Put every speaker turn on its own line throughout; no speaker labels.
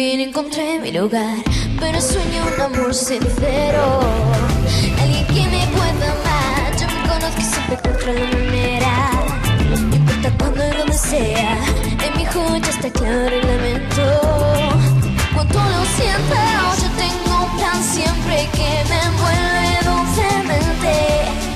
fin encontré mi lugar, pero sueño un amor sincero. Alguien que me pueda amar, yo me conozco siempre encuentro la manera. No importa cuándo y donde sea, en mi joya está claro el lamento. Cuando lo siento, yo tengo un plan siempre que me envuelve dulcemente.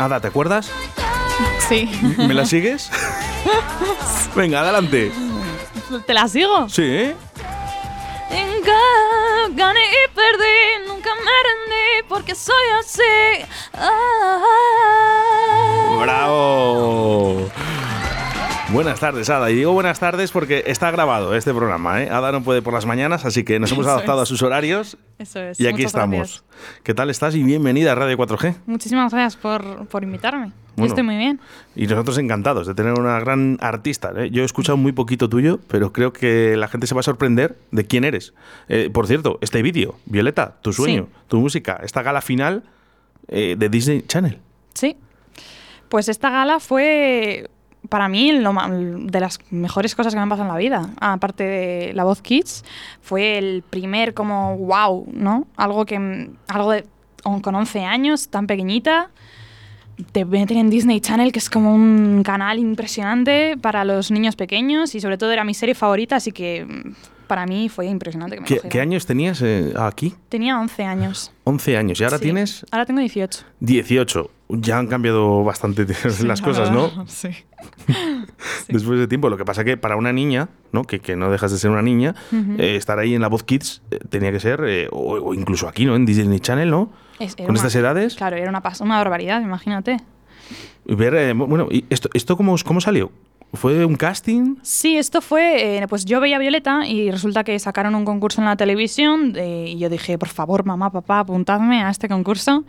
Ada, ¿te acuerdas?
Sí.
¿Me la sigues? Venga, adelante.
¿Te la sigo?
Sí.
Nunca gané y perdí, nunca me rendí porque soy así. Ah.
¡Bravo! Buenas tardes, Ada. Y digo buenas tardes porque está grabado este programa, ¿eh? Ada no puede por las mañanas, así que nos hemos
Eso
adaptado
es.
a sus horarios
Eso es.
y aquí
muchas
estamos.
gracias.
¿Qué tal estás? Y bienvenida a Radio 4G.
Muchísimas gracias por, por invitarme. Yo estoy muy bien.
Y nosotros encantados de tener una gran artista. ¿eh? Yo he escuchado muy poquito tuyo, pero creo que la gente se va a sorprender de quién eres. Eh, por cierto, este vídeo, Violeta, tu sueño,
Sí.
tu música, esta gala final eh, de Disney Channel.
Sí. Pues esta gala fue para mí lo de las mejores cosas que me han pasado en la vida. Aparte de La Voz Kids, fue el primer como wow, ¿no? Algo que algo de on- con 11 años, tan pequeñita, te meten en Disney Channel, que es como un canal impresionante para los niños pequeños y sobre todo era mi serie favorita, así que para mí fue impresionante que me
¿Qué, qué años tenías eh, aquí?
Tenía 11 años.
11 años. Y ahora
Sí.
tienes
Ahora tengo 18.
18. Ya han cambiado bastante las cosas, ¿no?
Sí.
Después de tiempo. Lo que pasa que para una niña, ¿no? Que, que no dejas de ser una niña, eh, estar ahí en la voz Kids eh, tenía que ser, o, o incluso aquí, ¿no? En Disney Channel, ¿no?
Es-
Con
una-
estas edades.
Claro, era una, una barbaridad, imagínate.
Ver, bueno, ¿y esto, esto cómo, cómo salió? ¿Fue un casting?
Sí, esto fue, eh, pues yo veía a Violeta y resulta que sacaron un concurso en la televisión eh, y yo dije, por favor, mamá, papá, apuntadme a este concurso.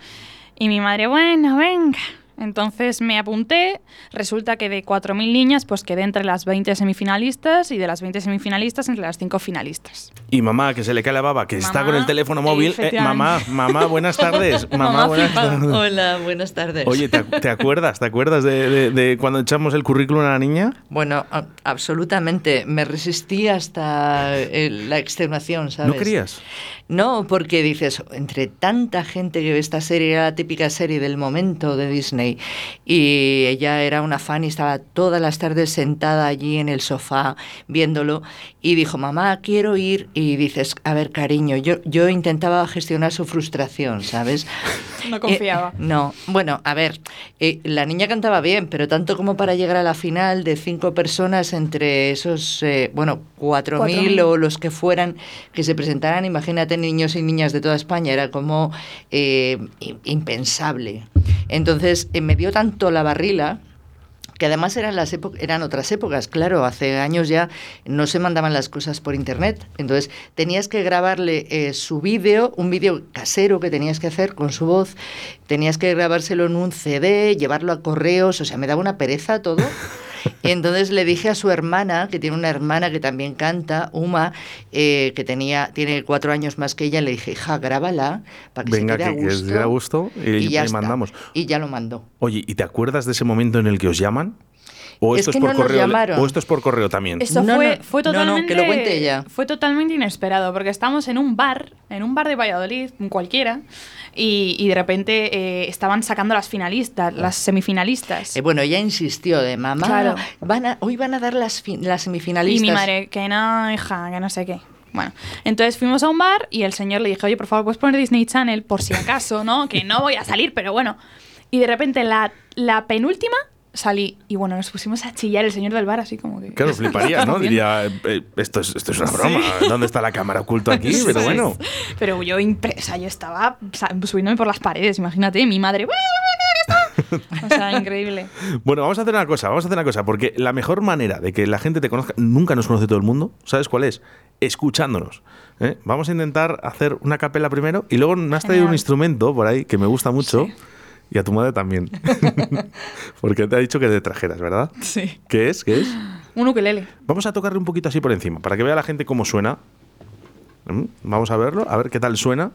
Y mi madre, bueno, venga. Entonces me apunté, resulta que de 4.000 niñas, pues quedé entre las 20 semifinalistas y de las 20 semifinalistas entre las 5 finalistas.
Y mamá, que se le cae la baba, que está con el teléfono móvil. Eh, mamá, mamá, buenas tardes. mamá,
Mamá
buenas tardes.
Hola, buenas tardes.
Oye, ¿te, ac- te acuerdas? ¿Te acuerdas de, de- de cuando echamos el currículum a la niña?
Bueno, a- absolutamente. Me resistí hasta eh, la extenuación, ¿sabes?
¿No querías?
No, porque dices, entre tanta gente que ve esta serie, era la típica serie del momento de Disney, y ella era una fan y estaba todas las tardes sentada allí en el sofá viéndolo, y dijo, mamá, quiero ir, y dices, a ver, cariño, yo, yo intentaba gestionar su frustración, ¿sabes?
No
Eh,
confiaba.
no, bueno, a ver, eh, la niña cantaba bien, pero tanto como para llegar a la final de cinco personas entre esos, eh, bueno, cuatro mil
4.000.
o los que fueran que se presentaran, imagínate niños y niñas de toda España, era como eh, im- impensable. Entonces, eh, me dio tanto la barrila que además eran las eran otras épocas, claro, hace años ya no se mandaban las cosas por internet, entonces tenías que grabarle eh, su vídeo, un vídeo casero que tenías que hacer con su voz, tenías que grabárselo en un CD, llevarlo a correos, o sea, me daba una pereza todo. Y entonces le dije a su hermana, que tiene una hermana que también canta, Uma, eh, que tenía, tiene cuatro años más que ella, le dije, hija, grábala para que
Venga,
se quede a
que, que
gusto.
os diera gusto y,
ya
y
está.
mandamos.
Y ya lo mandó.
Oye, ¿y te acuerdas de ese momento en el que os llaman? ¿O
Es
esto es,
que
por
no
correo?
llamaron.
¿O esto es por correo también?
Eso
No,
fue,
no,
fue
no, no,
totalmente.
que lo cuente ella.
Fue totalmente inesperado, porque estábamos en un bar, en un bar de Valladolid, cualquiera, y, y de repente eh, estaban sacando las finalistas, las semifinalistas.
Eh, bueno, ella insistió de mamá,
Claro.
van a, hoy van a dar las, las
y
semifinalistas.
mi madre, que no, hija, que no sé qué. Bueno, entonces fuimos a un bar y el señor le dije, oye, por favor, puedes poner Disney Channel por si acaso, ¿no? Que no voy a salir, pero bueno. Y de repente la, la penúltima salí y bueno, nos pusimos a chillar el señor del bar así como que...
Claro, fliparía, ¿no? Diría, eh, eh, esto, es, esto es una broma. ¿Dónde está la cámara oculta aquí? Pero
Sí.
bueno.
Pero yo impresa, yo estaba subiéndome por las paredes, imagínate, mi madre. O sea, increíble.
Bueno, vamos a hacer una cosa, vamos a hacer una cosa, porque la mejor manera de que la gente te conozca, nunca nos conoce todo el mundo, ¿sabes cuál es? Escuchándonos. ¿eh? Vamos a intentar hacer una capela primero y luego me has traído un
Genial.
instrumento por ahí que me gusta mucho
Sí.
Y a tu madre también. porque te ha dicho que te trajeras, ¿verdad?
Sí.
¿Qué es? ¿Qué es?
Un ukelele.
Vamos a tocarle un poquito así por encima, para que vea la gente cómo suena. ¿Mm? Vamos a verlo, a ver qué tal suena.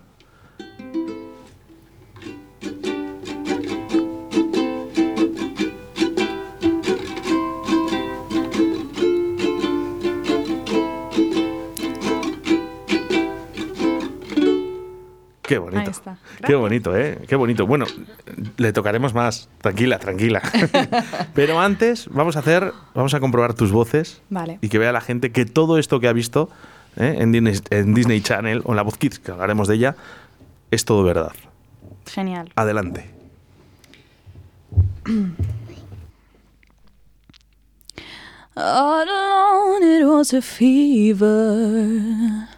Qué bonito, ¿eh? Qué bonito. Bueno, le tocaremos más. Tranquila, tranquila. Pero antes vamos a hacer, vamos a comprobar tus voces
Vale.
y que vea la gente que todo esto que ha visto ¿eh? en, Disney, en Disney Channel o en la voz Kids, que hablaremos de ella, es todo verdad.
Genial.
Adelante.
All alone, it was a fever.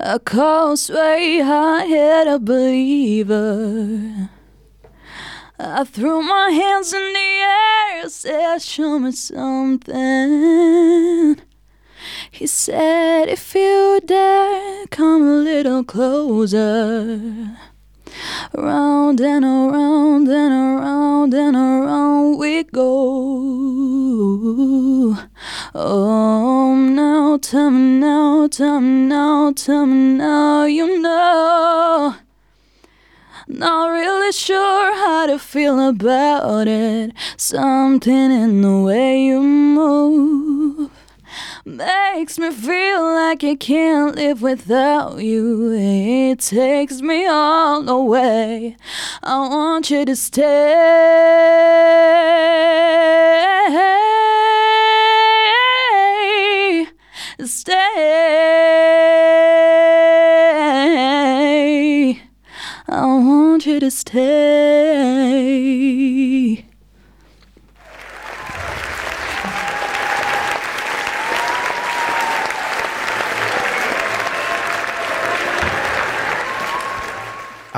A cold sway, I had a believer. I threw my hands in the air, said, Show me something. He said, If you dare, come a little closer. Round and around and around and around we go. Oh, now tell me now, tell me now, tell me now, you know. Not really sure how to feel about it. Something in the way you move makes me feel like I can't live without you. It takes me all the way. I want you to stay. Stay. I want you to stay.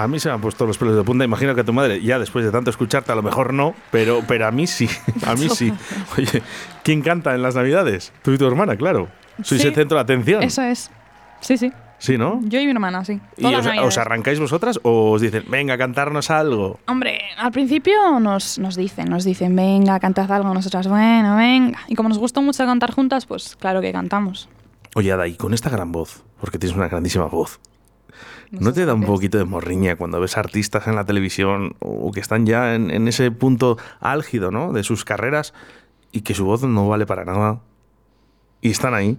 A mí se me han puesto los pelos de punta. Imagino que a tu madre, ya después de tanto escucharte, a lo mejor no, pero, pero a mí sí. A mí sí. Oye, ¿quién canta en las Navidades? Tú y tu hermana, claro. Sois
Sí.
el centro de atención.
Eso es. Sí, sí.
Sí, ¿no?
Yo y mi hermana, sí.
¿Y os,
las Navidades.
os arrancáis vosotras o os dicen, venga, a cantarnos algo?
Hombre, al principio nos, nos dicen, nos dicen, venga, cantad algo, nosotras, bueno, venga. Y como nos gusta mucho cantar juntas, pues claro que cantamos.
Oye, Ada, y con esta gran voz, porque tienes una grandísima voz, ¿no te da un poquito de morriña cuando ves artistas en la televisión o que están ya en, en ese punto álgido, ¿no? De sus carreras y que su voz no vale para nada y están ahí?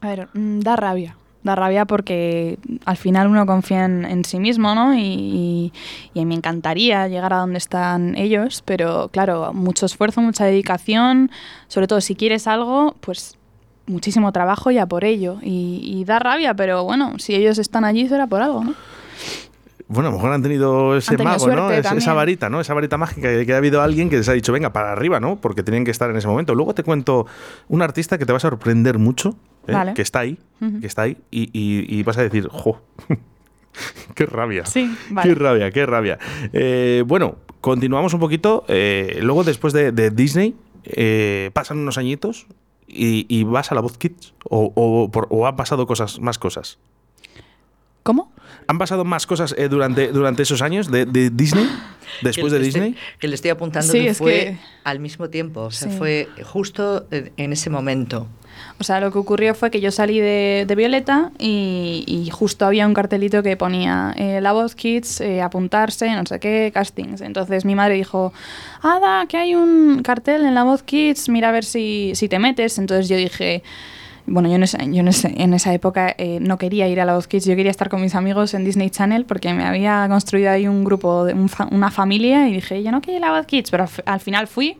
A ver, mm, da rabia. Da rabia porque al final uno confía en, en sí mismo, ¿no? Y, y, y me encantaría llegar a donde están ellos, pero claro, mucho esfuerzo, mucha dedicación, sobre todo si quieres algo, pues muchísimo trabajo ya por ello. Y, y da rabia, pero bueno, si ellos están allí será por algo, ¿no?
Bueno, a lo mejor han tenido ese
Han tenido
mago, ¿no? Es- esa varita, ¿no? Esa varita mágica que, que ha habido alguien que les ha dicho, venga, para arriba, ¿no? Porque tenían que estar en ese momento. Luego te cuento un artista que te va a sorprender mucho, ¿eh?
Vale.
que está ahí, que está ahí, y, y- y vas a decir, ¡jo! ¡Qué rabia!
Sí, vale.
¡Qué rabia, qué rabia! Eh, bueno, continuamos un poquito. eh, luego, después de, de Disney, eh, pasan unos añitos y, vas a la Voz Kids. O, o, o han pasado cosas, más cosas.
¿Cómo?
¿Han pasado más cosas eh, durante, durante esos años de, de Disney? Después de
estoy-
Disney.
que le estoy apuntando
Sí,
que
es
fue
que-
al mismo tiempo, o sea,
Sí.
fue justo en en ese momento.
O sea, lo que ocurrió fue que yo salí de, de Violeta y, y justo había un cartelito que ponía eh, La Voz Kids, eh, apuntarse, no sé qué, castings. Entonces mi madre dijo, Ada, que hay un cartel en La Voz Kids, mira a ver si, si te metes. Entonces yo dije, bueno, yo en esa, yo en en esa época eh, no quería ir a La Voz Kids, yo quería estar con mis amigos en Disney Channel porque me había construido ahí un grupo, de, un fa- una familia y dije, yo no quiero ir a La Voz Kids, pero al, al final fui.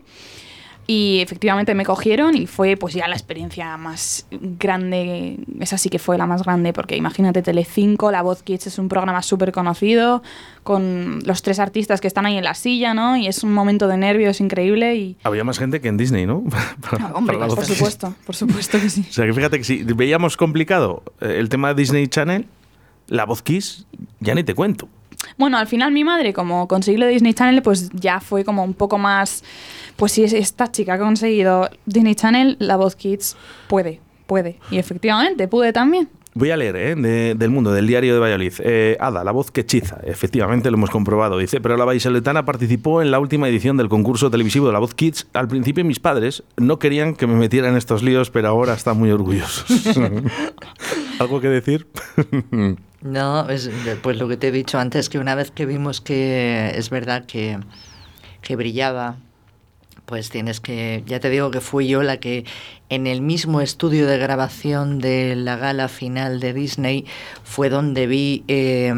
Y efectivamente me cogieron y fue pues ya la experiencia más grande, esa sí que fue la más grande, porque imagínate Telecinco, La Voz Kids es un programa súper conocido, con los tres artistas que están ahí en la silla, ¿no? Y es un momento de nervios increíble y...
Había más gente que en Disney, ¿no? Para-
Hombre,
para
por supuesto, por supuesto que sí.
O sea, que fíjate que si veíamos complicado eh, el tema de Disney Channel, la voz Kiss, ya ni te cuento.
Bueno, al final mi madre, como consiguió lo de Disney Channel, pues ya fue como un poco más. Pues si es- esta chica ha conseguido Disney Channel, la voz Kids puede, puede. Y efectivamente, pude también.
Voy a leer, ¿eh? de- del mundo, del diario de Valladolid. Eh, Ada, la voz que hechiza. Efectivamente, lo hemos comprobado. Dice, pero la vallisoletana participó en la última edición del concurso televisivo de la voz Kids. Al principio mis padres no querían que me metiera en estos líos, pero ahora están muy orgullosos. ¿Algo que decir?
No, es, pues lo que te he dicho antes, que una vez que vimos que es verdad que, que brillaba, Pues tienes que, ya te digo que fui yo la que en el mismo estudio de grabación de la gala final de Disney fue donde vi eh,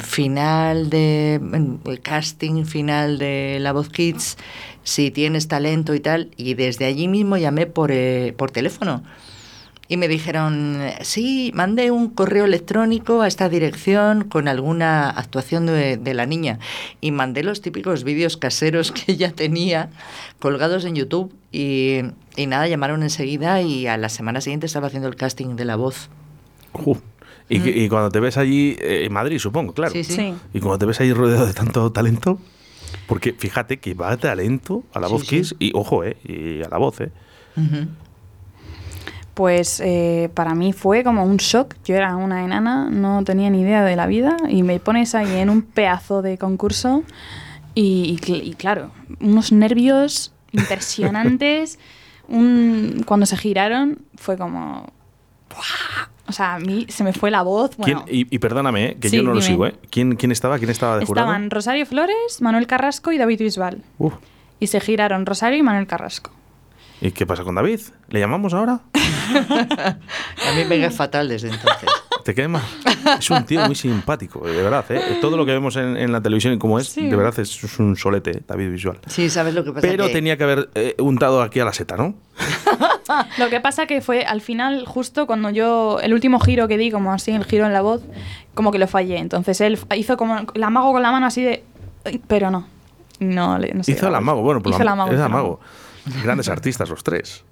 final de el casting final de La Voz Kids, si tienes talento y tal, y desde allí mismo llamé por, eh, por teléfono. Y me dijeron, sí, mande un correo electrónico a esta dirección con alguna actuación de, de la niña. Y mandé los típicos vídeos caseros que ella tenía colgados en YouTube. Y, y nada, llamaron enseguida y a la semana siguiente estaba haciendo el casting de la voz.
Ju. Y, que- y cuando te ves allí, eh, en Madrid, supongo, claro.
Sí, sí.
Sí.
Y cuando te ves ahí rodeado de tanto talento, porque fíjate que va talento a la
Sí,
voz
sí.
Kiss y ojo, eh, y a la voz, eh.
Ujú.
Pues eh, para mí fue como un shock. Yo era una enana, no tenía ni idea de la vida y me pones ahí en un pedazo de concurso y, y cl- y claro, unos nervios impresionantes. un, cuando se giraron fue como... ¡buah! O sea, a mí se me fue la voz.
¿Quién-
Bueno,
y, y perdóname, eh, que
Sí,
yo no lo sigo, ¿eh? ¿Quién, ¿Quién estaba? ¿Quién estaba de jurado?
estaban Rosario Flores, Manuel Carrasco y David Bisbal.
Uf.
Y se giraron Rosario y Manuel Carrasco.
¿Y qué pasa con David? ¿Le llamamos ahora?
A mí me cae fatal desde entonces.
¿Te cae mal? Es un tío muy simpático, de verdad. ¿eh? Todo lo que vemos en, en la televisión y como es,
Sí.
de verdad, es, es un solete, eh, David Visual.
Sí, ¿sabes lo que pasa?
Pero
Que-
tenía que haber eh, untado aquí a la seta, ¿no?
Lo que pasa que fue al final, justo cuando yo, el último giro que di, como así, el giro en la voz, como que lo fallé. Entonces él hizo como el amago con la mano así de... Pero no. No, le- no sé.
Hizo el amago, bueno, pues
Hizo el
la-
amago,
es
el
amago. Grandes artistas los tres.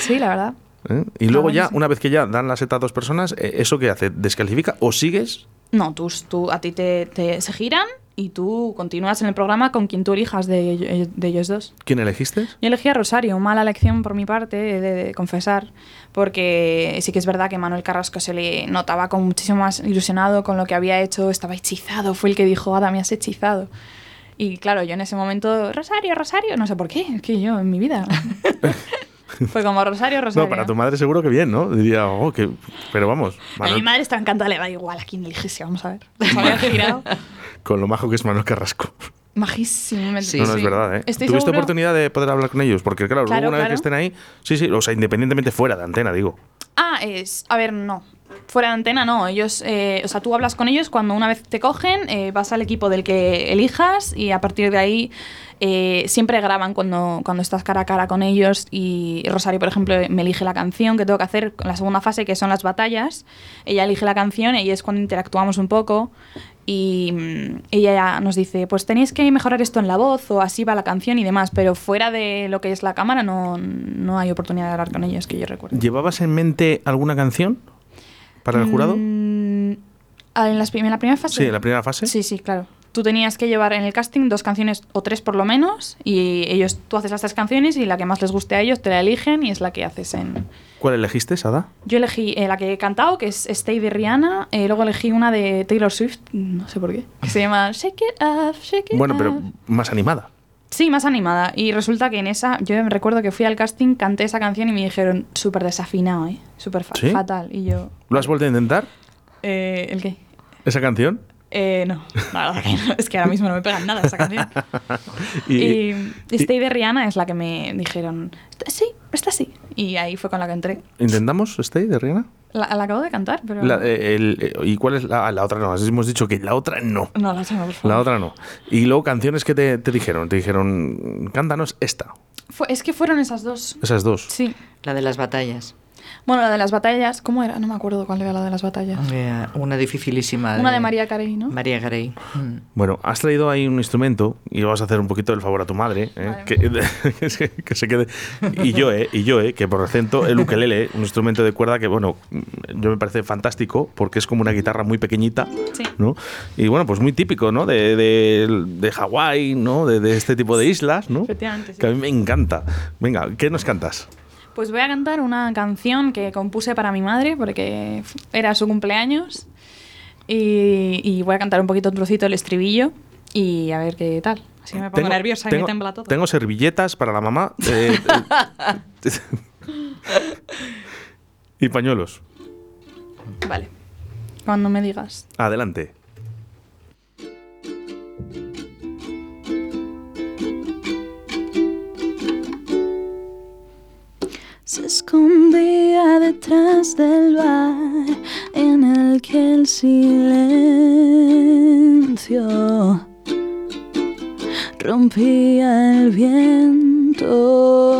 Sí, la verdad.
¿eh? Y luego ya, una vez que ya dan la seta a dos personas, eh, ¿eso qué hace? ¿Descalifica o sigues?
No, tú, tú a ti te, te- se giran y tú continúas en el programa con quien tú elijas de, de ellos dos.
¿Quién elegiste?
Yo elegí a Rosario, mala elección por mi parte, he de, de confesar, porque sí que es verdad que Manuel Carrasco se le notaba como muchísimo más ilusionado con lo que había hecho, estaba hechizado, fue el que dijo, Ada, me has hechizado. Y claro, yo en ese momento, Rosario, Rosario, no sé por qué, es que yo en mi vida. fue como Rosario, Rosario.
No, para tu madre seguro que bien, ¿no? Diría, oh, que... Pero vamos,
A mi madre está encantada, le da igual a quién eligiese, vamos a ver. Había
con lo majo que es Manuel Carrasco.
Majísimo. me-
Sí,
no, no,
sí.
es verdad, ¿eh?
Estoy
¿Tuviste
seguro-
oportunidad de poder hablar con ellos? Porque claro,
Claro,
luego una vez que estén ahí, sí, sí, o sea, independientemente fuera de antena, digo.
Ah, es. A ver, no. Fuera de antena, no. Ellos. eh, o sea, tú hablas con ellos cuando una vez te cogen, eh, vas al equipo del que elijas y a partir de ahí. eh, siempre graban cuando, cuando estás cara a cara con ellos y Rosario, por ejemplo, me elige la canción que tengo que hacer en la segunda fase, que son las batallas. Ella elige la canción y es cuando interactuamos un poco y mm, ella ya nos dice, pues tenéis que mejorar esto en la voz o así va la canción y demás, pero fuera de lo que es la cámara no, no hay oportunidad de hablar con ellos, que yo recuerdo.
¿Llevabas en mente alguna canción para el jurado?
Mm, ah, ¿en, las prim- en la primera fase?
Sí, en la primera fase.
Sí, sí, claro. Tú tenías que llevar en el casting dos canciones o tres por lo menos y ellos, tú haces las tres canciones y la que más les guste a ellos te la eligen y es la que haces en...
¿Cuál elegiste, Sada?
Yo elegí eh, la que he cantado, que es Stay de Rihanna, eh, luego elegí una de Taylor Swift, no sé por qué, que se llama Shake It Up, Shake It
Bueno, pero más animada.
Sí, más animada. Y resulta que en esa, yo me recuerdo que fui al casting, canté esa canción y me dijeron súper desafinado, ¿eh? Súper fa-
¿Sí?
fatal. Y yo...
¿Lo has vuelto a intentar?
Eh, ¿El qué?
¿Esa canción?
Eh, no, la verdad que no. Es que ahora mismo no me pegan nada esa canción.
Y,
Y, Stay de Rihanna es la que me dijeron, sí, está sí. Y ahí fue con la que entré.
¿Intentamos Stay de Rihanna?
La, la acabo de cantar, pero...
La- eh, el- eh, ¿Y cuál es la, la otra? No, hemos dicho que la otra no.
No, la tengo, por favor.
La otra no. Y luego canciones que te, te dijeron. Te dijeron, cántanos esta.
Fue- es que fueron esas dos.
Esas dos.
Sí.
La de las batallas.
Bueno, la de las batallas, ¿cómo era? No me acuerdo cuál era la de las batallas.
Eh, una dificilísima.
Una de María Carey, ¿no?
María Carey. Mm.
Bueno, has traído ahí un instrumento y vas a hacer un poquito el favor a tu madre, ¿eh? Que, que se, que se quede. Y yo, ¿eh? Y yo, ¿eh? Que por acento el ukelele, un instrumento de cuerda que, bueno, yo me parece fantástico porque es como una guitarra muy pequeñita,
Sí.
¿no? Y bueno, pues muy típico, ¿no? De, de, de Hawái, ¿no? De, de este tipo de islas, ¿no?
Efectivamente, sí.
Que a mí me encanta. Venga, ¿qué nos cantas?
Pues voy a cantar una canción que compuse para mi madre porque era su cumpleaños. Y, y voy a cantar un poquito un trocito el estribillo y a ver qué tal. Así me pongo nerviosa y me tembla todo.
Tengo servilletas para la mamá. eh, eh, y pañuelos.
Vale. Cuando me digas.
Adelante.
se escondía detrás del bar en el que el silencio rompía el viento.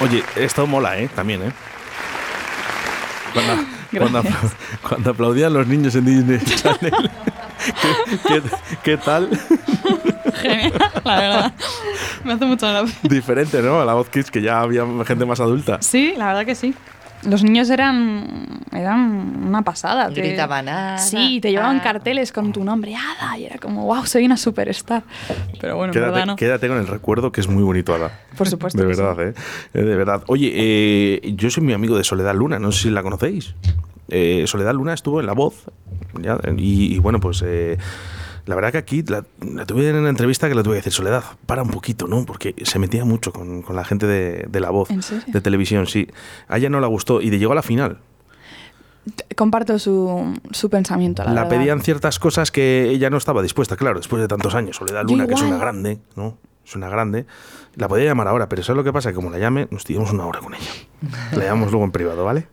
Oye, esto mola, ¿eh? También, ¿eh? Cuando, cuando, aplaudían los niños en Disney Channel. ¿Qué, qué, qué tal?
Genial, la verdad. Me hace mucha gracia.
Diferente, ¿no? A la voz Kids, que ya había gente más adulta.
Sí, la verdad que sí. Los niños eran, eran una pasada.
Gritaban, "Ada,
Sí, te llevaban
Ada".
carteles con tu nombre, Ada, y era como, wow, soy una superstar. Pero bueno, en verdad
Quédate,
no.
quédate con el recuerdo que es muy bonito, Ada.
Por supuesto.
De
sí.
verdad, ¿eh? Eh, De verdad. Oye, eh, yo soy mi amigo de Soledad Luna, no sé si la conocéis. Eh, Soledad Luna estuvo en La Voz. ya, y, y bueno, pues eh, la verdad que aquí la, la tuve en una entrevista que le tuve que decir, Soledad, para un poquito, ¿no? Porque se metía mucho con, con la gente de, de La Voz, de televisión, sí. A ella no la gustó y de llegó a la final.
Comparto su, su pensamiento, la,
La,
verdad.
pedían ciertas cosas que ella no estaba dispuesta, claro, después de tantos años. Soledad Luna, que es una grande, ¿no? Es una grande. La podía llamar ahora, pero ¿sabes lo que pasa? Que como la llame, nos tiramos una hora con ella. La llamamos luego en privado, ¿vale?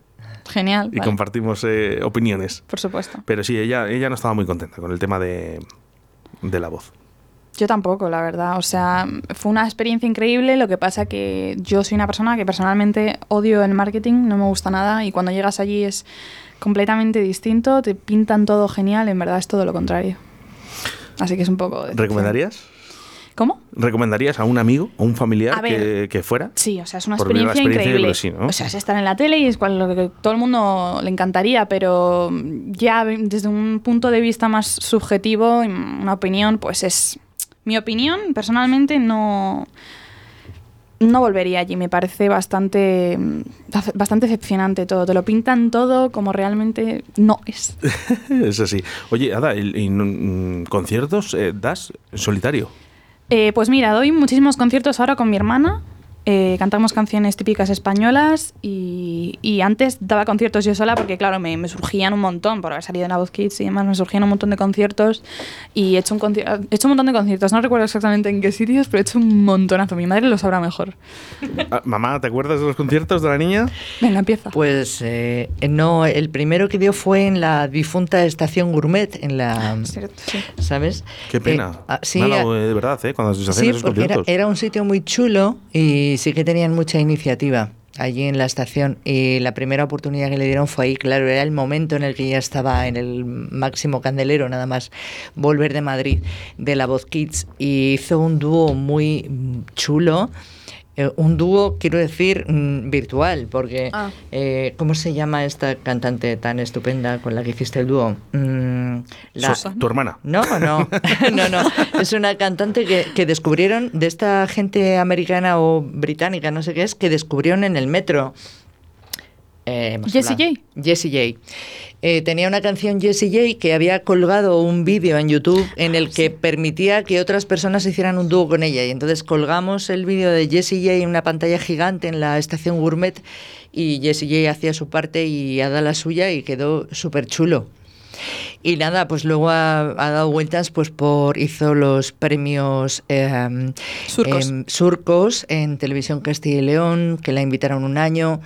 Genial.
Y
vale.
compartimos eh, opiniones.
Por supuesto.
Pero sí, ella, ella no estaba muy contenta con el tema de, de la voz.
Yo tampoco, la verdad. O sea, fue una experiencia increíble. Lo que pasa que yo soy una persona que personalmente odio el marketing, no me gusta nada. Y cuando llegas allí es completamente distinto, te pintan todo genial. En verdad es todo lo contrario. Así que es un poco. decepcionante.
¿Recomendarías?
¿Cómo?
¿Recomendarías a un amigo o un familiar
ver.
que, que fuera?
Sí, o sea, es una experiencia,
experiencia,
increíble.
sí, ¿no?
O sea, es estar en la tele y es cual- lo que todo el mundo le encantaría, pero ya desde un punto de vista más subjetivo, una opinión, pues es. Mi opinión, personalmente, no. No volvería allí, me parece bastante, bastante decepcionante todo. Te lo pintan todo como realmente no es.
Es así. Oye, Ada, ¿y, y, mm, conciertos eh, das en solitario?
Eh, pues mira, doy muchísimos conciertos ahora con mi hermana. Eh, cantamos canciones típicas españolas y, y antes daba conciertos yo sola porque, claro, me, me surgían un montón por haber salido en la Voz Kids y demás. Me surgían un montón de conciertos y he hecho, un conci- he hecho un montón de conciertos. No recuerdo exactamente en qué sitios, pero he hecho un montonazo. Mi madre lo sabrá mejor.
Ah, Mamá, ¿te acuerdas de los conciertos de la niña?
Venga, empieza.
Pues eh, no, el primero que dio fue en la difunta estación Gourmet, en la...
Cierto, sí.
¿Sabes?
Qué pena.
Eh, ah, sí, ah,
eh, de verdad, ¿eh? Cuando se hacen
Sí,
esos
porque era,
conciertos.
era un sitio muy chulo y sí que tenían mucha iniciativa allí en la estación. Y la primera oportunidad que le dieron fue ahí, claro, era el momento en el que ya estaba en el máximo candelero, nada más volver de Madrid de la Voz Kids. Y hizo un dúo muy chulo. Eh, un dúo, quiero decir, mm, virtual, porque
Ah.
eh, ¿cómo se llama esta cantante tan estupenda con la que hiciste el dúo? Mm, la-
tu hermana.
no, no, no, no. Es una cantante que, que descubrieron de esta gente americana o británica, no sé qué es, que descubrieron en el metro. Eh,
Jessie. J.
Jessie J. Eh, tenía una canción Jessie J que había colgado un vídeo en YouTube en el que permitía que otras personas hicieran un dúo con ella. Y entonces colgamos el vídeo de Jessie J en una pantalla gigante en la estación Gourmet y Jessie J hacía su parte y Ada la suya y quedó súper chulo. Y nada, pues luego ha, ha dado vueltas, pues por hizo los premios eh,
Surcos.
em, Surcos en Televisión Castilla y León, que la invitaron un año,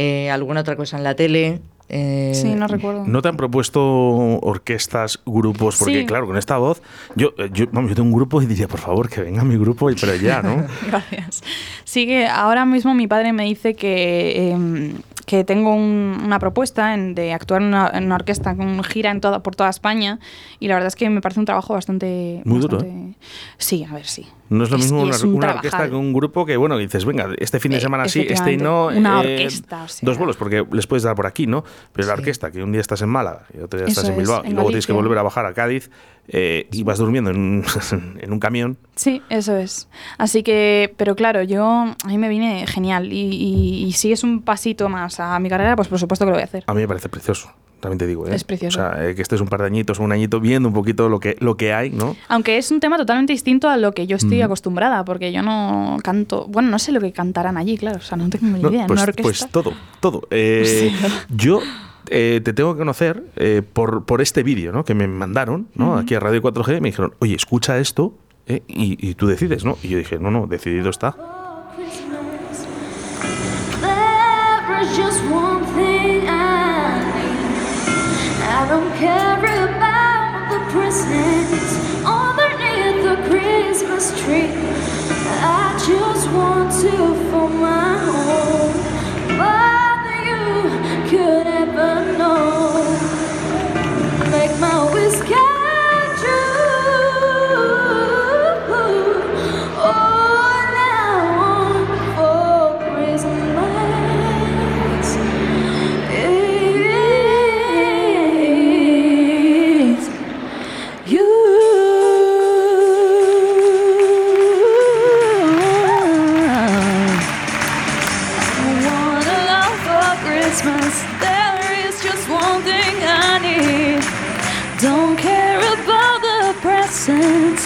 eh, alguna otra cosa en la tele. Eh,
Sí, no recuerdo.
¿No te han propuesto orquestas, grupos? Porque
Sí.
claro, con esta voz, yo, eh, yo, vamos, yo tengo un grupo y diría, por favor, que venga mi grupo, y pero ya, ¿no?
Gracias. Sí que ahora mismo mi padre me dice que, em, que tengo un- una propuesta en- de actuar en una, en una orquesta con gira en toda, por toda España y la verdad es que me parece un trabajo bastante...
Muy duro, ¿eh?
bastante- Sí, a ver, sí.
No es lo mismo una,
un
orquesta que un grupo que, bueno, dices, venga, este fin de
Eh,
semana sí, este y no.
Una orquesta, o sea.
Dos vuelos, porque les puedes dar por aquí, ¿no? Pero la orquesta, que un día estás en Málaga y otro día
Eso
estás en
es,
Bilbao,
en
y luego tienes que volver a bajar a Cádiz eh, y vas durmiendo en un, en un camión.
Sí, eso es. Así que, pero claro, yo a mí me viene genial y, y- y si es un pasito más a mi carrera, pues por supuesto que lo voy a hacer.
A mí me parece precioso, también te digo. ¿eh?
Es precioso.
O sea, eh, que estés un par de añitos o un añito viendo un poquito lo que, lo que hay, ¿no?
Aunque es un tema totalmente distinto a lo que yo estoy acostumbrada, porque yo no canto, bueno, no sé lo que cantarán allí, claro, o sea, no tengo ni
No,
idea.
pues, pues todo, todo. Eh, yo eh, te tengo que conocer eh, por, por este vídeo ¿no? que me mandaron ¿no? aquí a Radio 4G. Me dijeron, oye, escucha esto eh, y, y tú decides, ¿no? Y yo dije, no, no, decidido está.
Don't care about the presents underneath the Christmas tree. I just want to for my home. But you could ever know. Make my care about the presents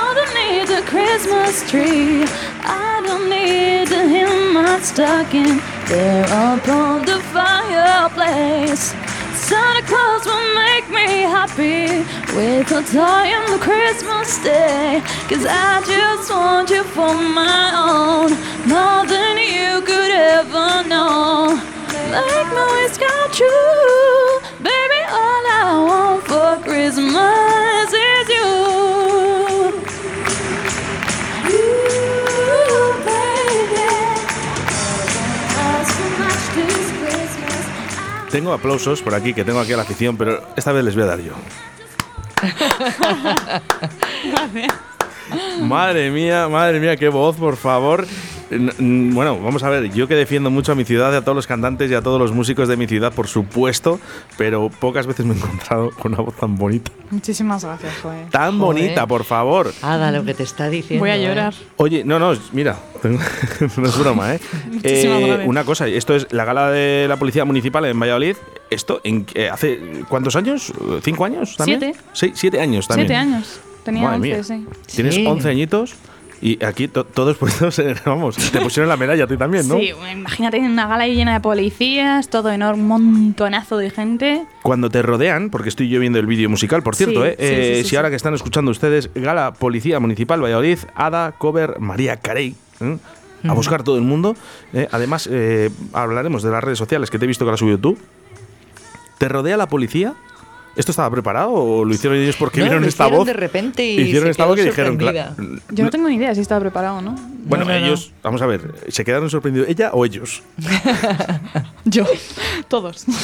underneath the Christmas tree. I don't need to hang my stocking there upon the fireplace. Santa Claus will make me happy with a toy on the Christmas day. Cause I just want you for my own, more than you could ever know. Make my wish come true, Christmas is you. You, baby. Ask for much this Christmas. I
Tengo aplausos por aquí, que tengo aquí a la afición, pero esta vez les voy a dar yo. Madre mía, madre mía, qué voz, por favor. Bueno, vamos a ver, yo que defiendo mucho a mi ciudad, y a todos los cantantes y a todos los músicos de mi ciudad, por supuesto, pero pocas veces me he encontrado con una voz tan bonita.
Muchísimas gracias, joder.
Tan
Joder.
bonita, por favor.
Haga lo que te está diciendo.
Voy a
¿eh?
llorar.
Oye, no, no, mira, no es broma, ¿eh?
Muchísimas
Eh,
gracias.
Una cosa, esto es la gala de la Policía Municipal en Valladolid. ¿Esto en, eh, hace cuántos años? ¿Cinco años también?
Siete.
Sí, siete años también.
Siete años. Tenía
Madre
11,
mía.
sí.
Tienes
Sí.
11 añitos y aquí to- todos puestos, vamos, te pusieron la medalla a ti también, ¿no?
Sí, imagínate una gala ahí llena de policías, todo enorme, un montonazo de gente.
Cuando te rodean, porque estoy yo viendo el vídeo musical, por
Sí,
cierto, ¿eh?
sí,
Eh,
sí,
si ahora que están escuchando ustedes, Gala Policía Municipal Valladolid, Ada, Cover, María Carey. ¿eh? A buscar todo el mundo. ¿eh? Además, eh, hablaremos de las redes sociales que te he visto que las subido tú. ¿Te rodea la policía? ¿Esto estaba preparado o lo hicieron ellos porque
No,
vieron
lo
esta voz?
de repente y
hicieron
se
esta voz
quedó
y dijeron,
Yo no tengo ni idea si estaba preparado, ¿no?
Bueno,
No, no, no.
ellos, vamos a ver, ¿se quedaron sorprendidos ella o ellos?
Yo. Todos.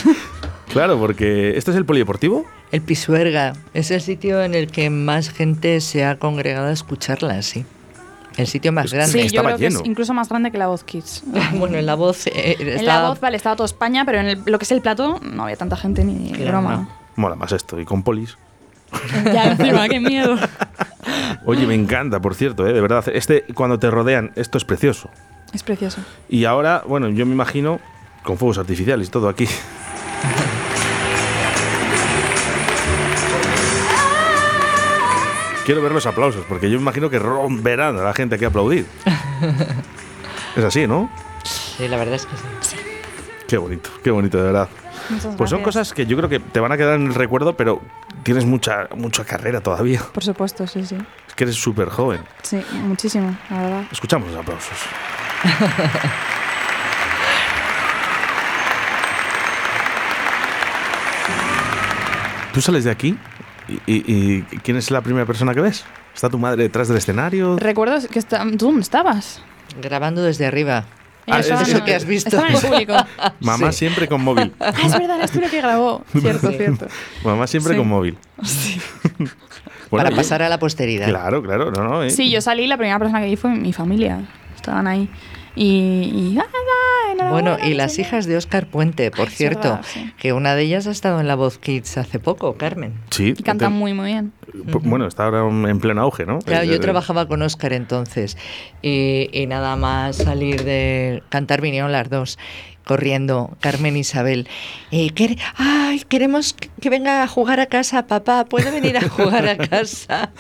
Claro, porque ¿esto es el polideportivo?
El Pisuerga es el sitio en el que más gente se ha congregado a escucharla, sí. El sitio más
Sí,
grande.
Sí, yo
estaba
creo que
lleno.
es incluso más grande que la voz Kids.
bueno, en la voz eh,
En
estaba-
la voz, vale, estaba toda España, pero en el- lo que es el plato no había tanta gente ni
Claro,
broma.
no.
Mola más esto, y con polis.
ya encima, qué miedo.
Oye, me encanta, por cierto, ¿eh? de verdad. Este, cuando te rodean, esto es precioso.
Es precioso.
Y ahora, bueno, yo me imagino con fuegos artificiales y todo aquí. Quiero ver los aplausos, porque yo me imagino que romperán a la gente aquí a aplaudir. Es así, ¿no?
Sí, la verdad es que sí.
Qué bonito, qué bonito, de verdad.
Muchas
Pues son cosas que yo creo que te van a quedar en el recuerdo, pero tienes mucha, mucha carrera todavía.
Por supuesto, sí, sí.
Es que eres súper joven.
Sí, muchísimo, la verdad.
Escuchamos los aplausos. tú sales de aquí y, y- y ¿quién es la primera persona que ves? ¿Está tu madre detrás del escenario?
Recuerdo que está- tú dónde estabas.
Grabando desde arriba.
Ah,
Estaba-
eso
que has visto.
Estaba en el público.
Mamá
Sí.
siempre con móvil.
Ah, es verdad, eres tú la que grabó. Cierto,
Sí.
cierto.
Mamá siempre
Sí.
con móvil. Bueno,
para pasar a la posteridad.
Claro, claro, no, no. eh.
Sí, yo salí, la primera persona que vi fue mi familia. Estaban ahí. Y. y, "Ah, ah, enhorabuena,
Bueno, y las
señor".
hijas de Oscar Puente, por
Ay,
cierto,
verdad, sí.
que una de ellas ha estado en la Voz Kids hace poco, Carmen.
Sí,
Y cantan
te-
muy, muy bien.
Bueno, está ahora en pleno auge, ¿no?
Claro, yo
eh,
trabajaba con Oscar entonces y, y nada más salir de cantar vinieron las dos corriendo, Carmen e Isabel. Eh, quer- Ay, queremos que venga a jugar a casa, papá, ¿puede venir a jugar a casa?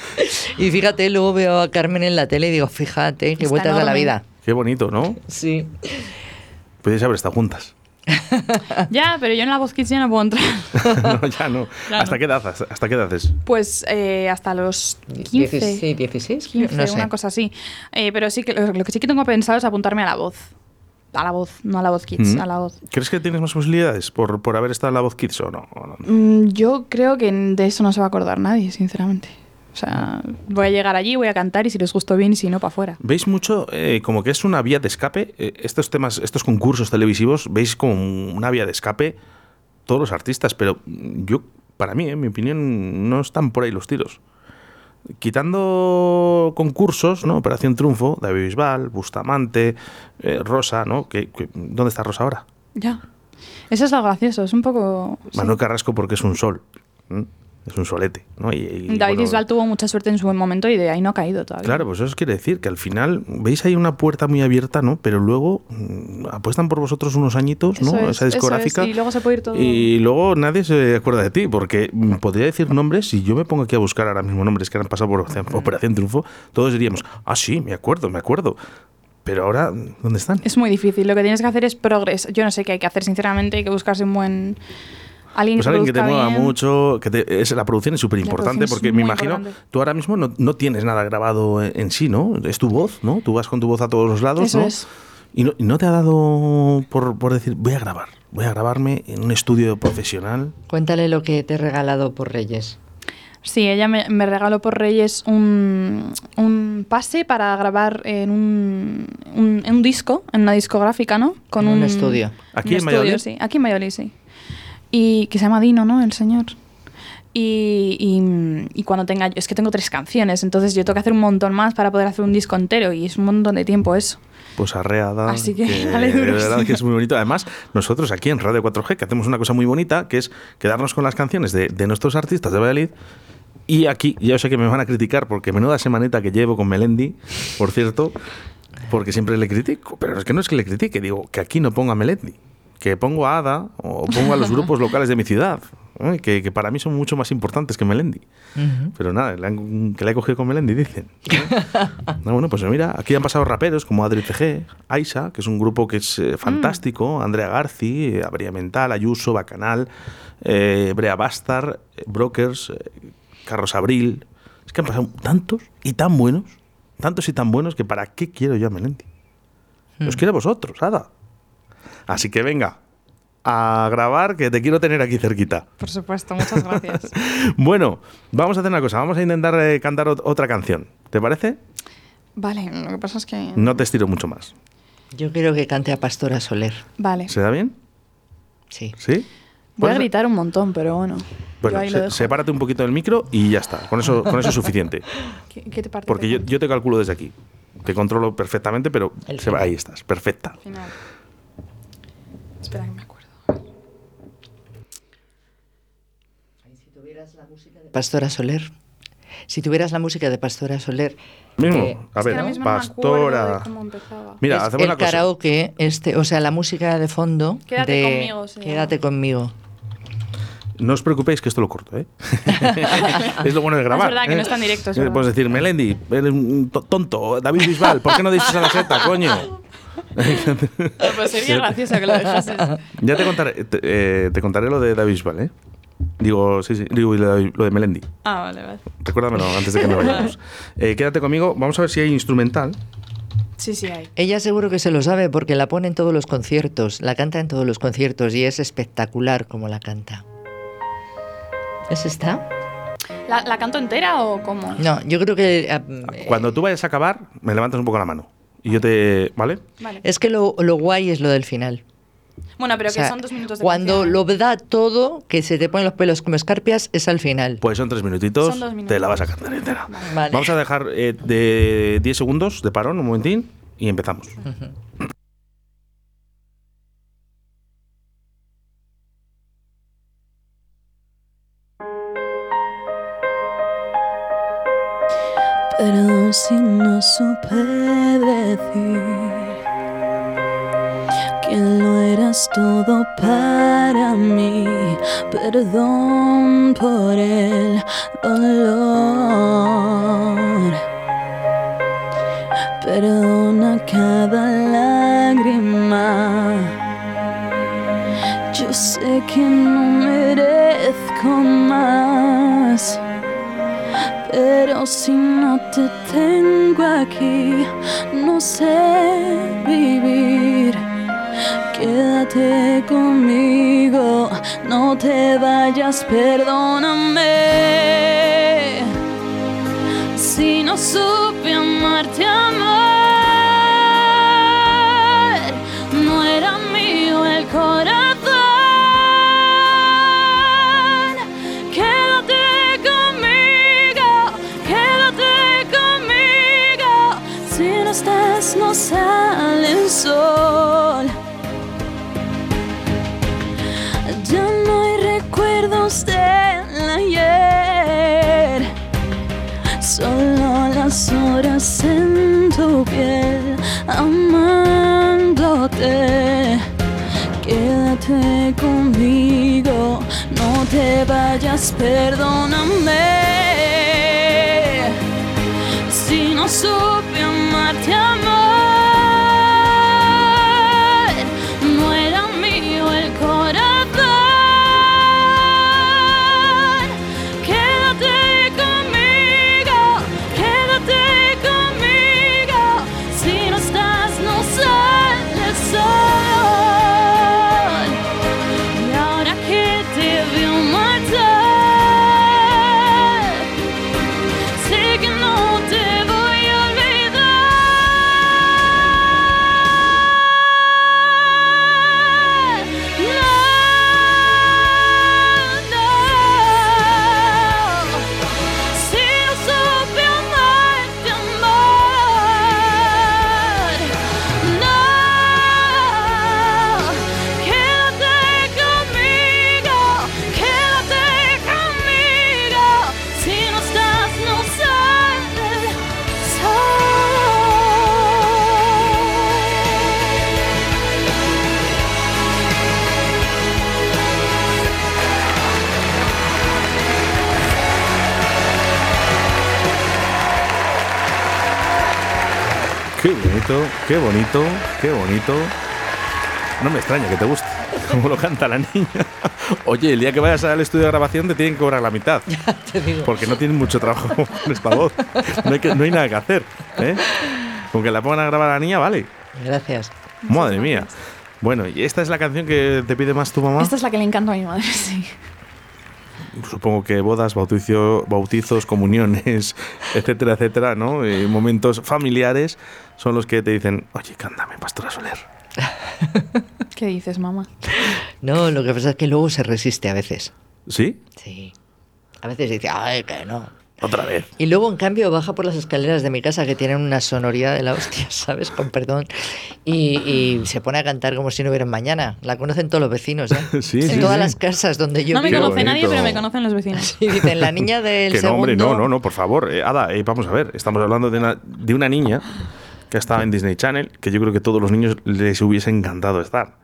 Y fíjate, luego veo a Carmen en la tele y digo, fíjate, qué
Está
vueltas de la
enorme.
vida.
Qué bonito, ¿no?
Sí.
Podéis haber estado juntas.
Ya, pero yo en la voz Kids ya no puedo entrar.
no, ya no.
Ya
¿Hasta
no.
qué edad? ¿Hasta, hasta qué edad es?
Pues eh, hasta los 15.
16, 16,
15,
no sé.
una cosa así. Eh, pero sí que lo, lo que sí que tengo pensado es apuntarme a la voz. A la voz, no a la voz Kids,
Mm.
a la voz.
¿Crees que tienes más posibilidades por, por haber estado en la voz Kids o no? ¿O no?
Mm, yo creo que de eso no se va a acordar nadie, sinceramente. Sea, voy a llegar allí, voy a cantar y si les gustó bien y si no, para afuera.
¿Veis mucho eh, como que es una vía de escape? Eh, estos temas, estos concursos televisivos, veis como una vía de escape todos los artistas, pero yo, para mí, en mi opinión, no están por ahí los tiros. Quitando concursos, ¿no? Operación Triunfo, David Bisbal, Bustamante, eh, Rosa, ¿no? ¿Dónde está Rosa ahora?
Ya. Eso es lo gracioso, es un poco... sí.
Manuel Carrasco porque es un sol. ¿m? Es un solete, ¿no? Y, y,
David
bueno,
tuvo mucha suerte en su buen momento y de ahí no ha caído todavía.
Claro, pues eso quiere decir que al final veis ahí una puerta muy abierta, ¿no? Pero luego mm, apuestan por vosotros unos añitos, ¿no?
Es,
Esa
es,
discográfica.
y luego se puede ir todo-
Y luego nadie se acuerda de ti, porque mm, podría decir nombres, si yo me pongo aquí a buscar ahora mismo nombres que han pasado por Operación- Operación Triunfo, todos diríamos, ah, sí, me acuerdo, me acuerdo. Pero ahora, ¿dónde están?
Es muy difícil. Lo que tienes que hacer es progres. Yo no sé qué hay que hacer, sinceramente. Hay que buscarse un buen. Alguien
Pues
que
alguien que te
produzca
mueva
bien.
mucho, que te- es, la producción es súper importante porque me imagino,
importante.
tú ahora mismo no, no tienes nada grabado en, en sí, ¿no? Es tu voz, ¿no? Tú vas con tu voz a todos los lados,
Eso
¿no?
es.
Y no, y no te ha dado por, por decir, voy a grabar, voy a grabarme en un estudio profesional.
Cuéntale lo que te he regalado por Reyes.
Sí, ella me, me regaló por Reyes un, un pase para grabar en un, un, en un disco, en una discográfica, ¿no? Con
En un
un,
estudio.
¿Aquí
un
en
estudio,
Valladolid?
Sí, aquí en Valladolid, sí. Y que se llama Dino, ¿no? El señor. Y, y- y cuando tenga. Es que tengo tres canciones, entonces yo tengo que hacer un montón más para poder hacer un disco entero y es un montón de tiempo eso.
Pues arreada.
Así que, dale
de verdad
sí.
que es muy bonito. Además, nosotros aquí en Radio 4G, que hacemos una cosa muy bonita, que es quedarnos con las canciones de, de nuestros artistas de Valladolid. Y aquí, ya sé que me van a criticar porque menuda semanita que llevo con Melendi, por cierto, porque siempre le critico. Pero es que no es que le critique, digo que aquí no pongo a Melendi, que pongo a Ada o pongo a los grupos locales de mi ciudad, ¿eh? que, que para mí son mucho más importantes que Melendi. Pero nada, le han- que la he cogido con Melendi, dicen. No, bueno, pues mira, aquí han pasado raperos como Adri CG, Aisa, que es un grupo que es eh, fantástico, Andrea Garci, eh, Avería Mental, Ayuso, Bacanal, eh, Brea Bastar, eh, Brokers, Carlos Abril. Es que han pasado tantos y tan buenos, tantos y tan buenos que para qué quiero yo a Melendi. Los quiero a vosotros, Ada. Así que venga, a grabar que te quiero tener aquí cerquita.
Por supuesto, muchas gracias.
Bueno, vamos a hacer una cosa, vamos a intentar eh, cantar ot- otra canción. ¿Te parece?
vale, lo que pasa es que.
No te estiro mucho más.
Yo quiero que cante a Pastora Soler.
Vale.
¿Se da bien?
Sí.
¿Sí?
Voy a
Pues-
gritar un montón, pero bueno.
Bueno, se- sepárate un poquito del micro y ya está. Con eso, con eso es suficiente.
¿Qué, qué te parte
Porque
te
yo, yo te calculo desde aquí. Te controlo perfectamente, pero se va- ahí estás. Perfecta.
Final. Espera que me acuerdo.
Pastora Soler. Si tuvieras la música de Pastora Soler.
Mismo.
eh,
a
Es que
ver,
no
pastora.
cómo empezaba.
Mira,
es
hacemos
el
una cosa.
karaoke, este, o sea, la música de fondo.
Quédate
de
conmigo.
Quédate conmigo.
No os preocupéis que esto lo corto, ¿eh? es lo bueno de grabar.
Es verdad que
¿eh?
no está en directo, es
Eh. Puedes decir, Melendi, eres un to- tonto. David Bisbal, ¿por qué no dices a la seta, coño?
Pues sería gracioso que lo dejases.
ya te contaré, te, eh, te contaré lo de David Bisbal, ¿eh? Digo, sí, sí, digo lo de, lo de Melendi.
Ah, vale, vale.
Recuérdamelo antes de que me vayamos. Eh, quédate conmigo, vamos a ver si hay instrumental.
Sí, sí hay.
Ella seguro que se lo sabe porque la pone en todos los conciertos, la canta en todos los conciertos y es espectacular como la canta. ¿Es esta?
¿La, la canto entera o cómo?
No, yo creo que... eh,
Cuando tú vayas a acabar, me levantas un poco la mano. Y yo te. ¿Vale?
Vale.
Es que lo, lo guay es lo del final.
Bueno, pero
O sea,
que son dos minutos de
Cuando
canción,
lo da todo, que se te ponen los pelos como escarpias, es al final.
Pues son tres minutitos.
Son dos minutos.
Te la vas a cantar entera.
Vale.
Vamos a dejar eh, de 10 segundos de parón, un momentín, y empezamos.
Pero si no supe decir que lo eras todo para mí, perdón por el dolor. Perdona cada lágrima. Yo sé que no merezco más. Pero si no te tengo aquí, no sé vivir. Quédate conmigo, no te vayas, perdóname. Amándote. Quédate conmigo, no te vayas, perdóname. Si no supe amarte, amar,
Qué bonito, qué bonito, qué bonito. No me extraña que te guste. Como lo canta la niña. Oye, el día que vayas al estudio de grabación te tienen que cobrar la mitad.
Te digo.
Porque no tienen mucho trabajo con esta voz. No hay, que- no hay nada que hacer. ¿eh? Con que la pongan a grabar a la niña, vale.
Gracias.
Madre mía. Bueno, ¿y esta es la canción que te pide más tu mamá?
Esta es la que le encanta a mi madre, sí.
Supongo que bodas, bautizo- bautizos, comuniones, etcétera, etcétera, ¿no? Eh, momentos familiares son los que te dicen, oye, cántame, Pastora Soler.
¿Qué dices, mamá?
No, lo que pasa es que luego se resiste a veces.
¿Sí?
Sí. A veces dice, ay, que no.
Otra vez.
Y luego, en cambio, baja por las escaleras de mi casa que tienen una sonoridad de la hostia, ¿sabes? Con perdón. Y, y se pone a cantar como si no hubiera mañana. La conocen todos los vecinos, ¿eh?
Sí,
en
sí,
todas
sí.
las casas donde yo
no me conoce nadie, pero me conocen los vecinos.
Y dicen, la niña del
Que no,
segundo...
hombre, no, no, no, por favor. Eh, Ada, eh, vamos a ver. Estamos hablando de una, de una niña que estaba en Disney Channel, que yo creo que todos los niños les hubiese encantado estar.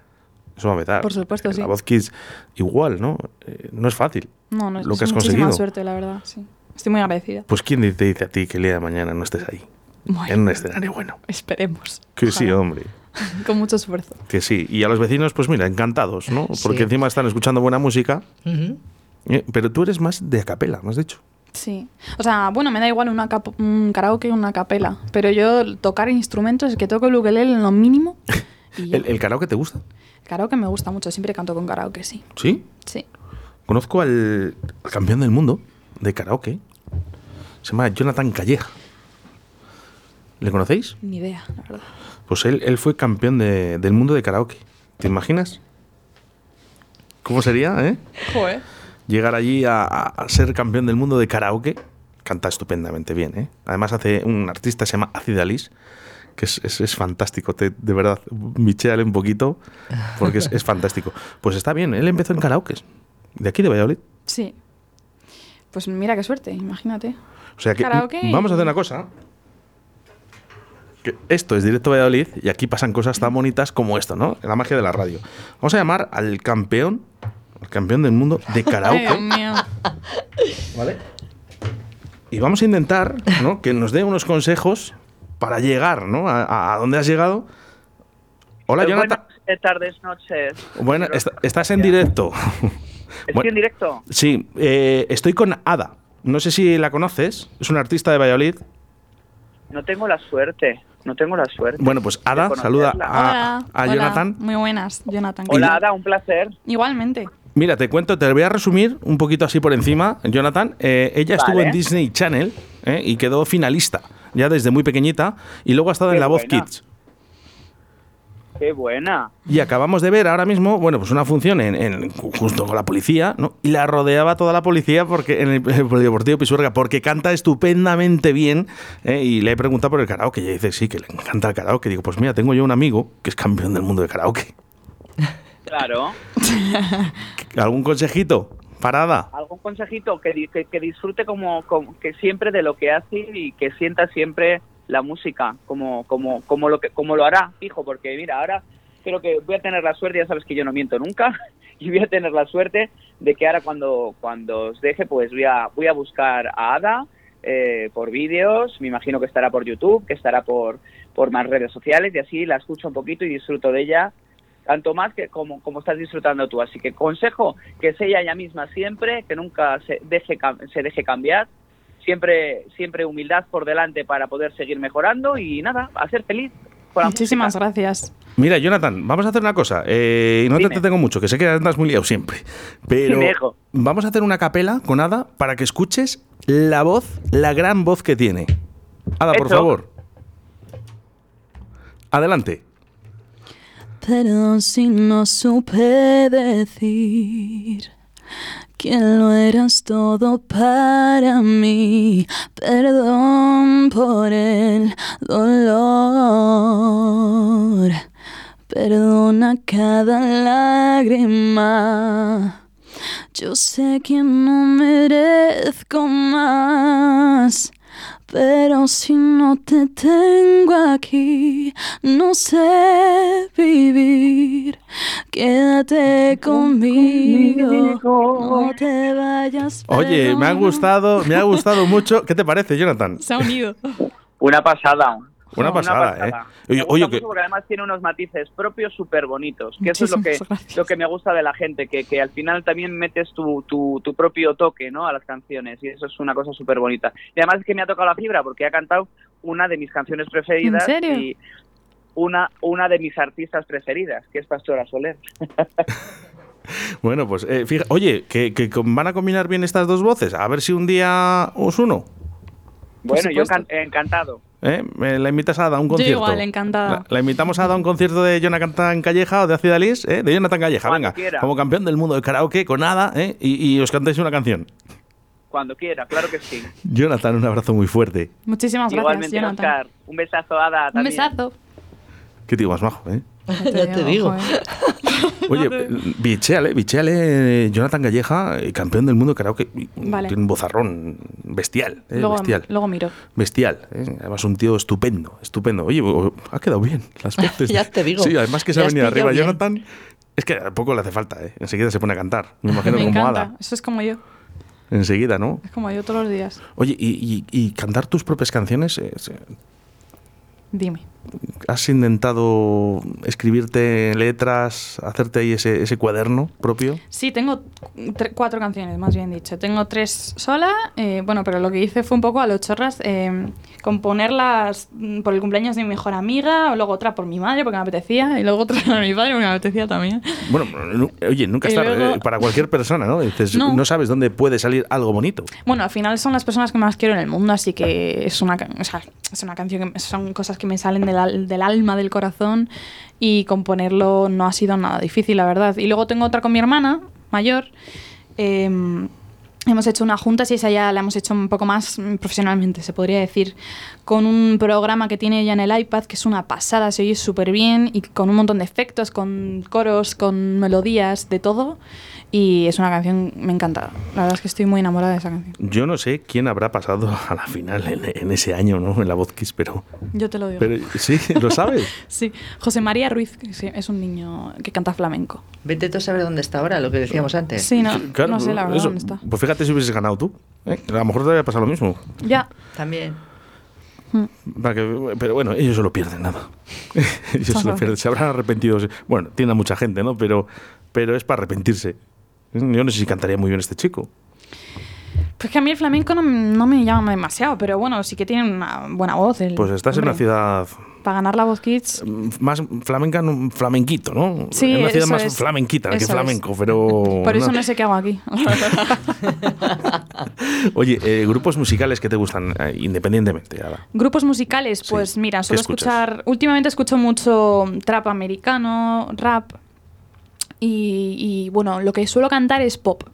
Eso va a empezar.
Por supuesto, sí.
La voz Kids igual, ¿no? Eh, no es fácil.
No, no,
Lo
es
que has
muchísima
conseguido.
suerte, la verdad, sí. Estoy muy agradecida.
Pues ¿quién te dice a ti que el día de mañana no estés ahí?
Bueno,
En un escenario bueno.
Esperemos.
Que sí, hombre.
Con mucho esfuerzo.
Que sí. Y a los vecinos, pues mira, encantados, ¿no? Porque
Sí.
encima están escuchando buena música. Eh, Pero tú eres más de acapela, me has dicho.
Sí. O sea, bueno, me da igual una un karaoke o una capela. Pero yo tocar instrumentos es que toco el ukelele en lo mínimo. Y.
¿El, el karaoke te gusta?
Karaoke me gusta mucho, siempre canto con karaoke, sí.
¿Sí?
Sí.
conozco al, al campeón del mundo de karaoke. Se llama Jonathan Calleja. ¿Le conocéis?
Ni idea, la verdad.
Pues él, él fue campeón de- del mundo de karaoke. ¿Te imaginas? ¿Cómo sería, eh?
Joder.
Llegar allí a, ser campeón del mundo de karaoke. Canta estupendamente bien, ¿eh? Además hace un artista que se llama Acid Alice, que es, es- es fantástico, te- de verdad. Bichéale un poquito, porque es, es fantástico. Pues está bien, él empezó en karaoke. De aquí de Valladolid.
Sí. Pues mira qué suerte, imagínate.
O sea que
Karaoke
vamos a hacer una cosa. Que esto es directo Valladolid y aquí pasan cosas tan bonitas como esto, ¿no? La magia de la radio. Vamos a llamar al campeón, al campeón del mundo de
Ay, Dios
karaoke,
mío.
¿vale? Y vamos a intentar, ¿no? Que nos dé unos consejos para llegar, ¿no? A, dónde has llegado. Hola, Jonathan.
Buenas tardes, noches.
Bueno, est- estás en directo.
¿Estoy
Bueno,
en directo?
Sí, eh, estoy con Ada. No sé si la conoces. Es una artista de Valladolid.
No tengo la suerte. No tengo la suerte.
Bueno, pues Ada, saluda a,
Hola.
a
hola.
Jonathan.
Muy buenas, Jonathan.
Hola, Ada, un placer.
Igualmente.
Mira, te cuento, te voy a resumir un poquito así por encima, Jonathan. Eh, ella estuvo
Vale.
en Disney Channel eh, y quedó finalista, ya desde muy pequeñita, y luego ha estado
Qué
en La Voz
buena.
Kids.
Qué buena.
Y acabamos de ver ahora mismo, bueno, pues una función en, en- justo con la policía, ¿no? Y la rodeaba toda la policía porque en el, Polideportivo Pisuerga, porque canta estupendamente bien. ¿eh? Y le he preguntado por el karaoke. Y ella dice, sí, que le encanta el karaoke. Digo, pues mira, tengo yo un amigo que es campeón del mundo de karaoke.
Claro.
¿Algún consejito? Parada.
¿Algún consejito? Que, que, que disfrute como, como- que siempre de lo que hace y que sienta siempre la música como, como, como, lo, que, como lo hará, fijo, porque mira, ahora creo que voy a tener la suerte, ya sabes que yo no miento nunca, y voy a tener la suerte de que ahora cuando, cuando os deje, pues voy a, voy a buscar a Ada eh, por vídeos, me imagino que estará por YouTube, que estará por, por más redes sociales, y así la escucho un poquito y disfruto de ella tanto más que como, como estás disfrutando tú. Así que consejo que sea ella misma siempre, que nunca se deje, se deje cambiar, siempre, siempre humildad por delante para poder seguir mejorando y nada, a ser feliz. con
Muchísimas
música.
gracias.
Mira, Jonathan, vamos a hacer una cosa. eh, no te entretengo mucho, que sé que andas muy liado siempre. Pero vamos a hacer una capela con Ada para que escuches la voz, la gran voz que tiene. Ada, por favor. Adelante.
Perdón si no supe decir que lo eras todo para mí. Perdón por el dolor. Perdona cada lágrima. Yo sé que no merezco más. Pero si no te tengo aquí, no sé vivir. Quédate conmigo, no te vayas.
Oye, me ha gustado, me ha gustado mucho. ¿Qué te parece, Jonathan?
Se ha unido.
Una pasada.
Una pasada,
pasada.
¿eh?
Me
Oye,
gusta
oye,
mucho
que,
porque además tiene unos matices propios súper bonitos, que eso es lo que,
gracias.
lo que me gusta de la gente, que, que al final también metes tu, tu, tu propio toque ¿no? a las canciones y eso es una cosa súper bonita. Y además es que me ha tocado la fibra porque ha cantado una de mis canciones preferidas
¿En serio?
y una, una de mis artistas preferidas, que es Pastora Soler.
bueno, pues eh, fija- oye, que, que van a combinar bien estas dos voces. A ver si un día os uno.
Bueno, yo can- encantado.
¿eh? Me la invitas a Ada a un
Yo
concierto.
igual, encantada.
La, la invitamos a Ada a un concierto de Jonathan Calleja o de Acid Alice, ¿eh? de Jonathan Calleja,
Cuando
venga.
quiera.
Como campeón del mundo de karaoke con Ada, ¿eh? y, y os cantáis una canción.
Cuando quiera, claro que sí.
Jonathan, un abrazo muy fuerte.
Muchísimas gracias,
Igualmente,
Jonathan.
Oscar. Un besazo, Ada.
Un
también.
besazo.
Qué tío más majo, ¿eh?
Ya te digo.
Oye, bichéale, bichéale, Jonathan Calleja, eh, campeón del mundo de karaoke.
Vale.
Tiene un bozarrón bestial, ¿eh?
Luego,
bestial.
luego miro.
Bestial, ¿eh? además un tío estupendo, estupendo. Oye, ha quedado bien las voces.
Ya te digo.
Sí, además que se ha venido arriba
bien.
Jonathan. Es que a poco le hace falta, ¿eh? Enseguida se pone a cantar. Me imagino
Me
como
encanta.
Ada.
Eso es como yo.
Enseguida, ¿no?
Es como yo todos los días.
Oye, y, y- y cantar tus propias canciones, es, eh,
Dime.
¿Has intentado escribirte letras, hacerte ahí ese, ese cuaderno propio?
Sí, tengo cuatro canciones, más bien dicho. Tengo tres sola, eh, bueno, pero lo que hice fue un poco a los chorras, eh, componerlas mm, por el cumpleaños de mi mejor amiga, o luego otra por mi madre porque me apetecía, y luego otra por mi padre porque me apetecía también.
Bueno, oye, nunca
Y
es tarde
luego-
eh, para cualquier persona, ¿no? Dices, no.
No.
sabes dónde puede salir algo bonito.
Bueno, al final son las personas que más quiero en el mundo, así que es una, o sea, es una canción que son cosas que me salen del, al- del alma, del corazón, y componerlo no ha sido nada difícil, la verdad. Y luego tengo otra con mi hermana mayor. em, hemos hecho una junta, y esa ya la hemos hecho un poco más mm, profesionalmente, se podría decir, con un programa que tiene ella en el iPad, que es una pasada, se oye súper bien, y con un montón de efectos, con coros, con melodías, de todo. Y es una canción, me encanta. La verdad es que estoy muy enamorada de esa canción.
Yo no sé quién habrá pasado a la final en, en ese año, ¿no? En la Voz Kiss, pero,
Yo te lo digo.
pero sí, lo sabes.
Sí, José María Ruiz que es un niño que canta flamenco.
Vete tú a saber dónde está ahora, lo que decíamos antes.
Sí, no,
Claro,
no sé la verdad
eso.
dónde está.
Pues fíjate si hubieses ganado tú. ¿eh? A lo mejor te había pasado lo mismo.
Ya,
También.
Para que- pero bueno, ellos se lo pierden nada. ellos se lo pierden. Se habrán arrepentido. Bueno, tiene a mucha gente, ¿no? Pero, pero es para arrepentirse. Yo no sé si cantaría muy bien este chico.
pues que a mí el flamenco no, no me llama demasiado, pero bueno, sí que tiene una buena voz. el
Pues estás en una ciudad
Para ganar la voz Kids,
mm, más flamenca, flamenquito, ¿no?
Sí,
en una ciudad más
es.
flamenquita que
es.
flamenco, pero.
por eso
no.
no sé qué hago aquí.
Oye, eh, grupos musicales que te gustan eh, independientemente. Ada?
Grupos musicales,
Sí.
pues mira,
¿Qué
suelo escuchar. Últimamente escucho mucho trap americano, rap. Y, y, bueno, lo que suelo cantar es pop.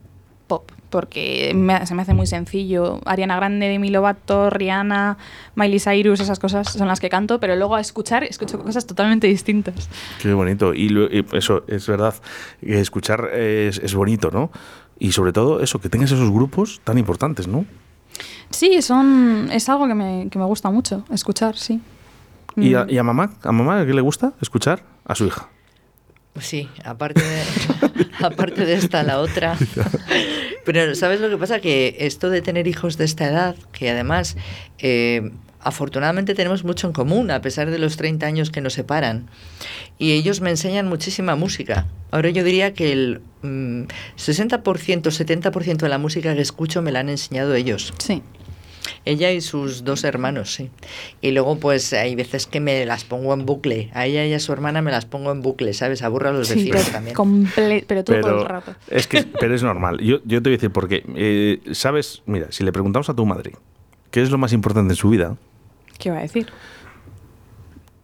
Porque me- se me hace muy sencillo. Ariana Grande, Demi Lovato, Rihanna, Miley Cyrus, esas cosas son las que canto. Pero luego a escuchar, escucho cosas totalmente distintas.
Qué bonito. Y, lo- y eso es verdad. Escuchar es, es bonito, ¿no? Y sobre todo eso, que tengas esos grupos tan importantes, ¿no?
Sí, son, es algo que me, que me gusta mucho, escuchar, sí.
¿Y a,
Mm.
y a mamá? ¿A mamá qué le gusta? Escuchar a su hija.
Pues Sí, aparte de, aparte de esta, la otra. Pero ¿sabes lo que pasa? Que esto de tener hijos de esta edad, que además eh, afortunadamente tenemos mucho en común, a pesar de los 30 años que nos separan, y ellos me enseñan muchísima música. Ahora yo diría que el mm, 60%, 70% de la música que escucho me la han enseñado ellos.
Sí.
Ella y sus dos hermanos, sí. Y luego, pues hay veces que me las pongo en bucle. A ella y a su hermana me las pongo en bucle, ¿sabes? Aburro a los
Sí,
vecinos
pero,
también.
comple- pero todo por el rato.
es que pero es normal. Yo, yo te voy a decir porque, eh, ¿sabes? Mira, si le preguntamos a tu madre qué es lo más importante en su vida,
¿Qué iba a decir?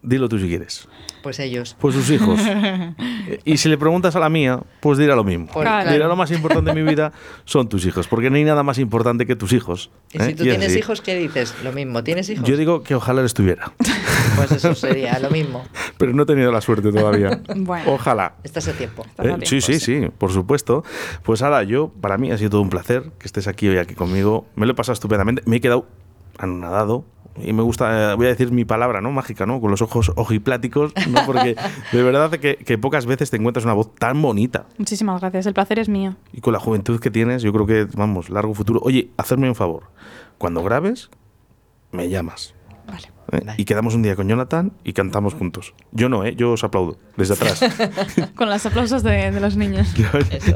dilo tú si quieres.
Pues ellos.
Pues sus hijos. Eh, y si le preguntas a la mía, pues dirá lo mismo.
Pues,
Claro.
Dirá lo más importante de mi vida son tus hijos, porque no hay nada más importante que tus hijos.
Y
¿eh?
si tú
es
tienes
así.
hijos, ¿qué dices? Lo mismo. ¿Tienes hijos?
Yo digo que ojalá les tuviera,
Pues eso sería lo mismo.
pero no he tenido la suerte todavía.
Bueno.
Ojalá.
Estás a tiempo.
Estás a
Eh,
tiempo,
sí, sí, sí, por supuesto. Pues Ada, yo, para mí ha sido todo un placer que estés aquí hoy aquí conmigo. Me lo he pasado estupendamente. Me he quedado anonadado. Y me gusta, eh, voy a decir mi palabra, ¿no? Mágica, ¿no? Con los ojos ojipláticos, ¿no? Porque de verdad que, que pocas veces te encuentras una voz tan bonita.
Muchísimas gracias, el placer es mío.
Y con la juventud que tienes, yo creo que, vamos, largo futuro. Oye, hacerme un favor. Cuando grabes, me llamas. ¿Eh?
Vale.
Y quedamos un día con Jonathan y cantamos juntos. Yo no, ¿eh? Yo os aplaudo desde atrás.
Con los aplausos de, de los niños.
Yo,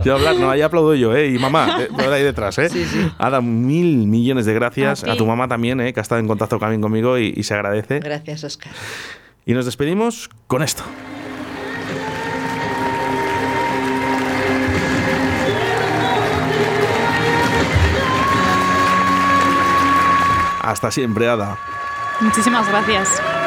yo hablar, no, ahí aplaudo yo, ¿eh? Y mamá, eh, por ahí detrás, ¿eh?
Sí, sí.
Ada, mil millones de gracias.
A ti.
A, tu mamá también, ¿eh? Que ha estado en contacto también conmigo y, y se agradece.
Gracias, Oscar.
Y nos despedimos con esto. Hasta siempre, Ada.
Muchísimas gracias.